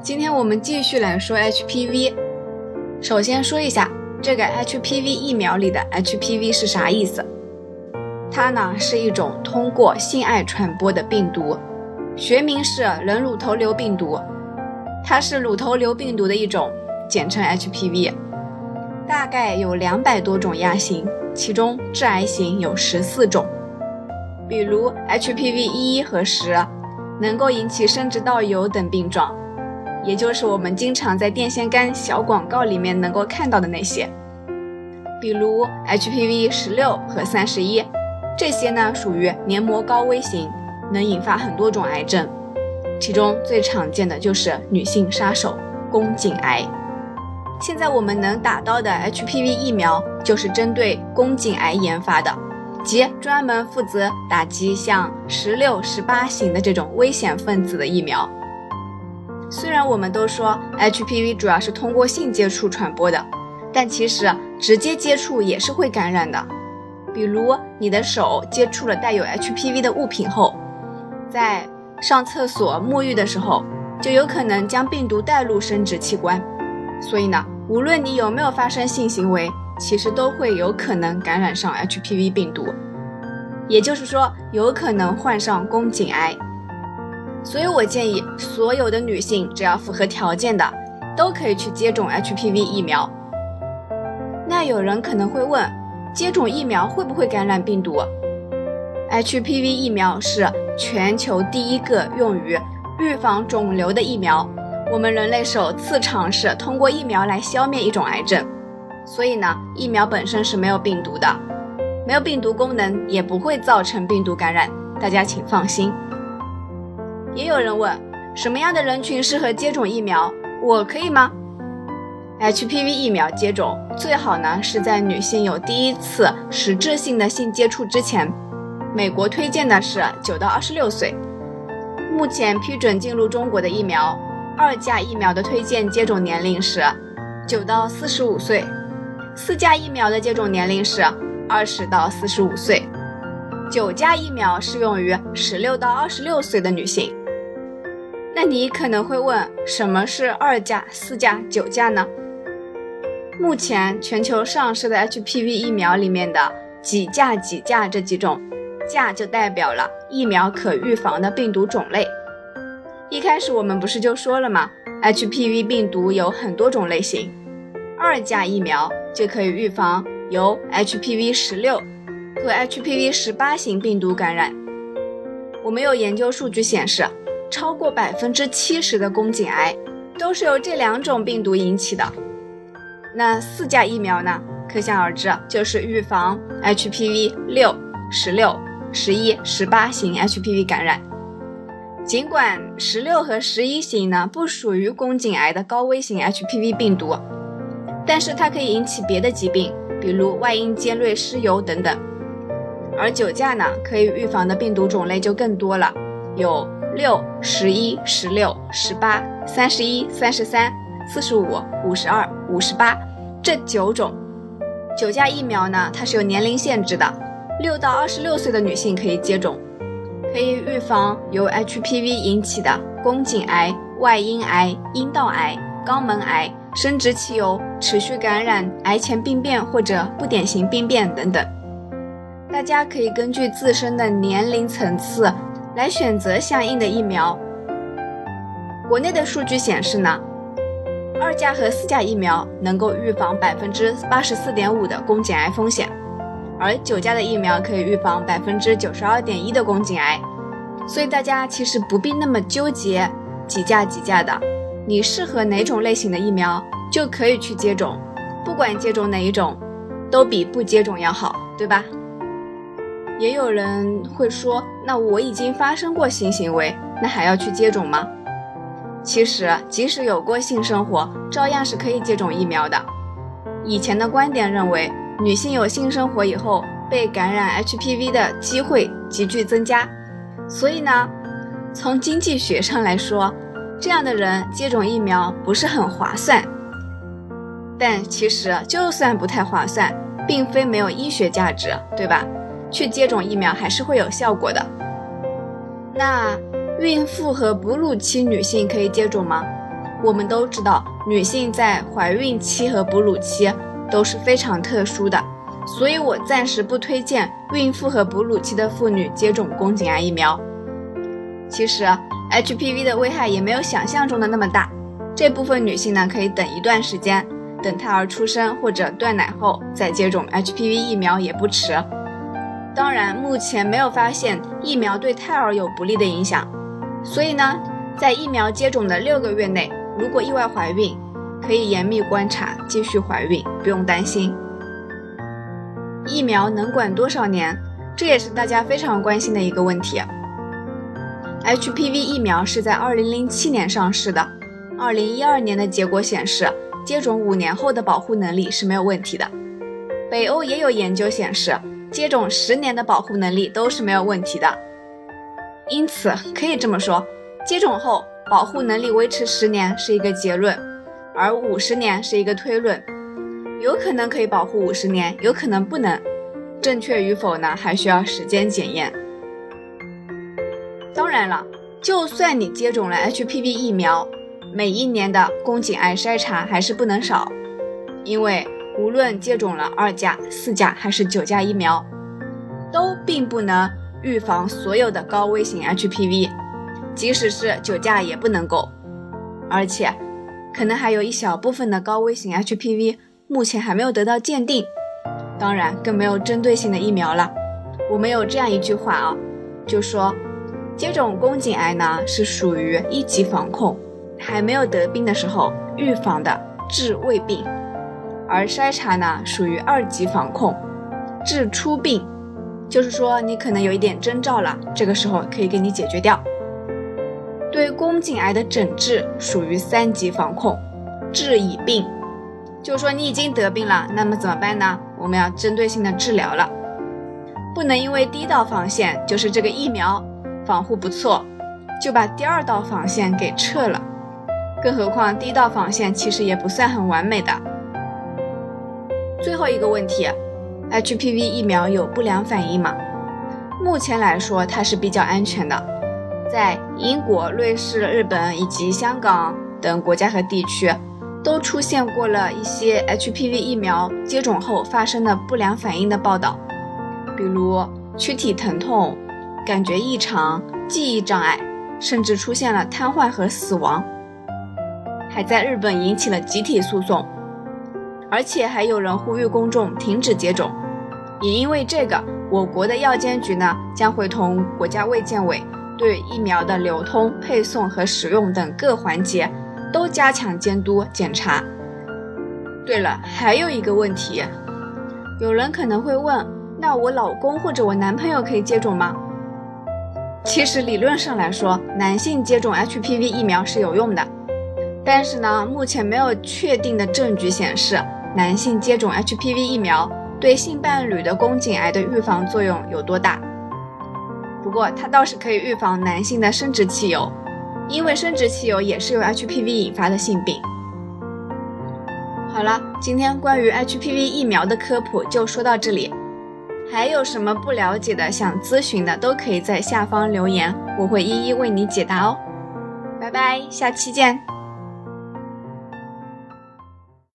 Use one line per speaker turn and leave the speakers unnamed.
今天我们继续来说 HPV。首先说一下这个 HPV 疫苗里的 HPV 是啥意思？它呢是一种通过性爱传播的病毒，学名是人乳头瘤病毒，它是乳头瘤病毒的一种，简称 HPV。大概有两百多种亚型，其中致癌型有十四种，比如 HPV 一和十，能够引起生殖道疣等病状，也就是我们经常在电线杆小广告里面能够看到的那些，比如 HPV 十六和三十一，这些呢属于黏膜高危型，能引发很多种癌症，其中最常见的就是女性杀手宫颈癌。现在我们能打到的 HPV 疫苗就是针对宫颈癌研发的，即专门负责打击像十六、十八型的这种危险分子的疫苗。虽然我们都说 HPV 主要是通过性接触传播的，但其实直接接触也是会感染的。比如你的手接触了带有 HPV 的物品后，在上厕所、沐浴的时候，就有可能将病毒带入生殖器官。所以呢，无论你有没有发生性行为，其实都会有可能感染上 HPV 病毒，也就是说，有可能患上宫颈癌。所以我建议所有的女性，只要符合条件的，都可以去接种 HPV 疫苗。那有人可能会问，接种疫苗会不会感染病毒？HPV 疫苗是全球第一个用于预防肿瘤的疫苗。我们人类首次尝试通过疫苗来消灭一种癌症，所以呢，疫苗本身是没有病毒的，没有病毒功能，也不会造成病毒感染，大家请放心。也有人问，什么样的人群适合接种疫苗？我可以吗？HPV 疫苗接种最好呢是在女性有第一次实质性的性接触之前，美国推荐的是九到二十六岁。目前批准进入中国的疫苗。二价疫苗的推荐接种年龄是九到四十五岁，四价疫苗的接种年龄是二十到四十五岁，九价疫苗适用于十六到二十六岁的女性。那你可能会问，什么是二价、四价、九价呢？目前全球上市的 HPV 疫苗里面的几价几价这几种，价就代表了疫苗可预防的病毒种类。一开始我们不是就说了吗？HPV 病毒有很多种类型，二价疫苗就可以预防由 HPV 十六和 HPV 十八型病毒感染。我们有研究数据显示，超过百分之七十的宫颈癌都是由这两种病毒引起的。那四价疫苗呢？可想而知，就是预防 HPV 六、十六、十一、十八型 HPV 感染。尽管十六和十一型呢不属于宫颈癌的高危型 HPV 病毒，但是它可以引起别的疾病，比如外阴尖锐湿疣等等。而九价呢可以预防的病毒种类就更多了，有六、十一、十六、十八、三十一、三十三、四十五、五十二、五十八这九种。九价疫苗呢它是有年龄限制的，六到二十六岁的女性可以接种。可以预防由 HPV 引起的宫颈癌、外阴癌、阴道癌、肛门癌、生殖器疣、持续感染、癌前病变或者不典型病变等等。大家可以根据自身的年龄层次来选择相应的疫苗。国内的数据显示呢，二价和四价疫苗能够预防百分之八十四点五的宫颈癌风险。而九价的疫苗可以预防百分之九十二点一的宫颈癌，所以大家其实不必那么纠结几价几价的，你适合哪种类型的疫苗就可以去接种，不管接种哪一种，都比不接种要好，对吧？也有人会说，那我已经发生过性行为，那还要去接种吗？其实，即使有过性生活，照样是可以接种疫苗的。以前的观点认为。女性有性生活以后被感染 HPV 的机会急剧增加，所以呢，从经济学上来说，这样的人接种疫苗不是很划算。但其实就算不太划算，并非没有医学价值，对吧？去接种疫苗还是会有效果的。那孕妇和哺乳期女性可以接种吗？我们都知道，女性在怀孕期和哺乳期都是非常特殊的，所以我暂时不推荐孕妇和哺乳期的妇女接种宫颈癌疫苗。其实，HPV 的危害也没有想象中的那么大，这部分女性呢可以等一段时间，等胎儿出生或者断奶后再接种 HPV 疫苗也不迟。当然，目前没有发现疫苗对胎儿有不利的影响，所以呢，在疫苗接种的六个月内。如果意外怀孕，可以严密观察，继续怀孕，不用担心。疫苗能管多少年？这也是大家非常关心的一个问题。HPV 疫苗是在2007年上市的，2012年的结果显示，接种五年后的保护能力是没有问题的。北欧也有研究显示，接种十年的保护能力都是没有问题的。因此可以这么说，接种后。保护能力维持十年是一个结论，而五十年是一个推论，有可能可以保护五十年，有可能不能，正确与否呢？还需要时间检验。当然了，就算你接种了 HPV 疫苗，每一年的宫颈癌筛查还是不能少，因为无论接种了二价、四价还是九价疫苗，都并不能预防所有的高危型 HPV。即使是九价也不能够，而且可能还有一小部分的高危型 HPV 目前还没有得到鉴定，当然更没有针对性的疫苗了。我们有这样一句话啊，就说接种宫颈癌呢是属于一级防控，还没有得病的时候预防的治未病，而筛查呢属于二级防控，治出病，就是说你可能有一点征兆了，这个时候可以给你解决掉。对宫颈癌的诊治属于三级防控，治已病，就说你已经得病了，那么怎么办呢？我们要针对性的治疗了，不能因为第一道防线就是这个疫苗防护不错，就把第二道防线给撤了。更何况第一道防线其实也不算很完美的。最后一个问题，HPV 疫苗有不良反应吗？目前来说，它是比较安全的。在英国、瑞士、日本以及香港等国家和地区，都出现过了一些 HPV 疫苗接种后发生的不良反应的报道，比如躯体疼痛、感觉异常、记忆障碍，甚至出现了瘫痪和死亡，还在日本引起了集体诉讼，而且还有人呼吁公众停止接种。也因为这个，我国的药监局呢将会同国家卫健委。对疫苗的流通、配送和使用等各环节都加强监督检查。对了，还有一个问题，有人可能会问：那我老公或者我男朋友可以接种吗？其实理论上来说，男性接种 HPV 疫苗是有用的，但是呢，目前没有确定的证据显示男性接种 HPV 疫苗对性伴侣的宫颈癌的预防作用有多大。不过它倒是可以预防男性的生殖器疣，因为生殖器疣也是由 HPV 引发的性病。好了，今天关于 HPV 疫苗的科普就说到这里，还有什么不了解的、想咨询的，都可以在下方留言，我会一一为你解答哦。拜拜，下期见。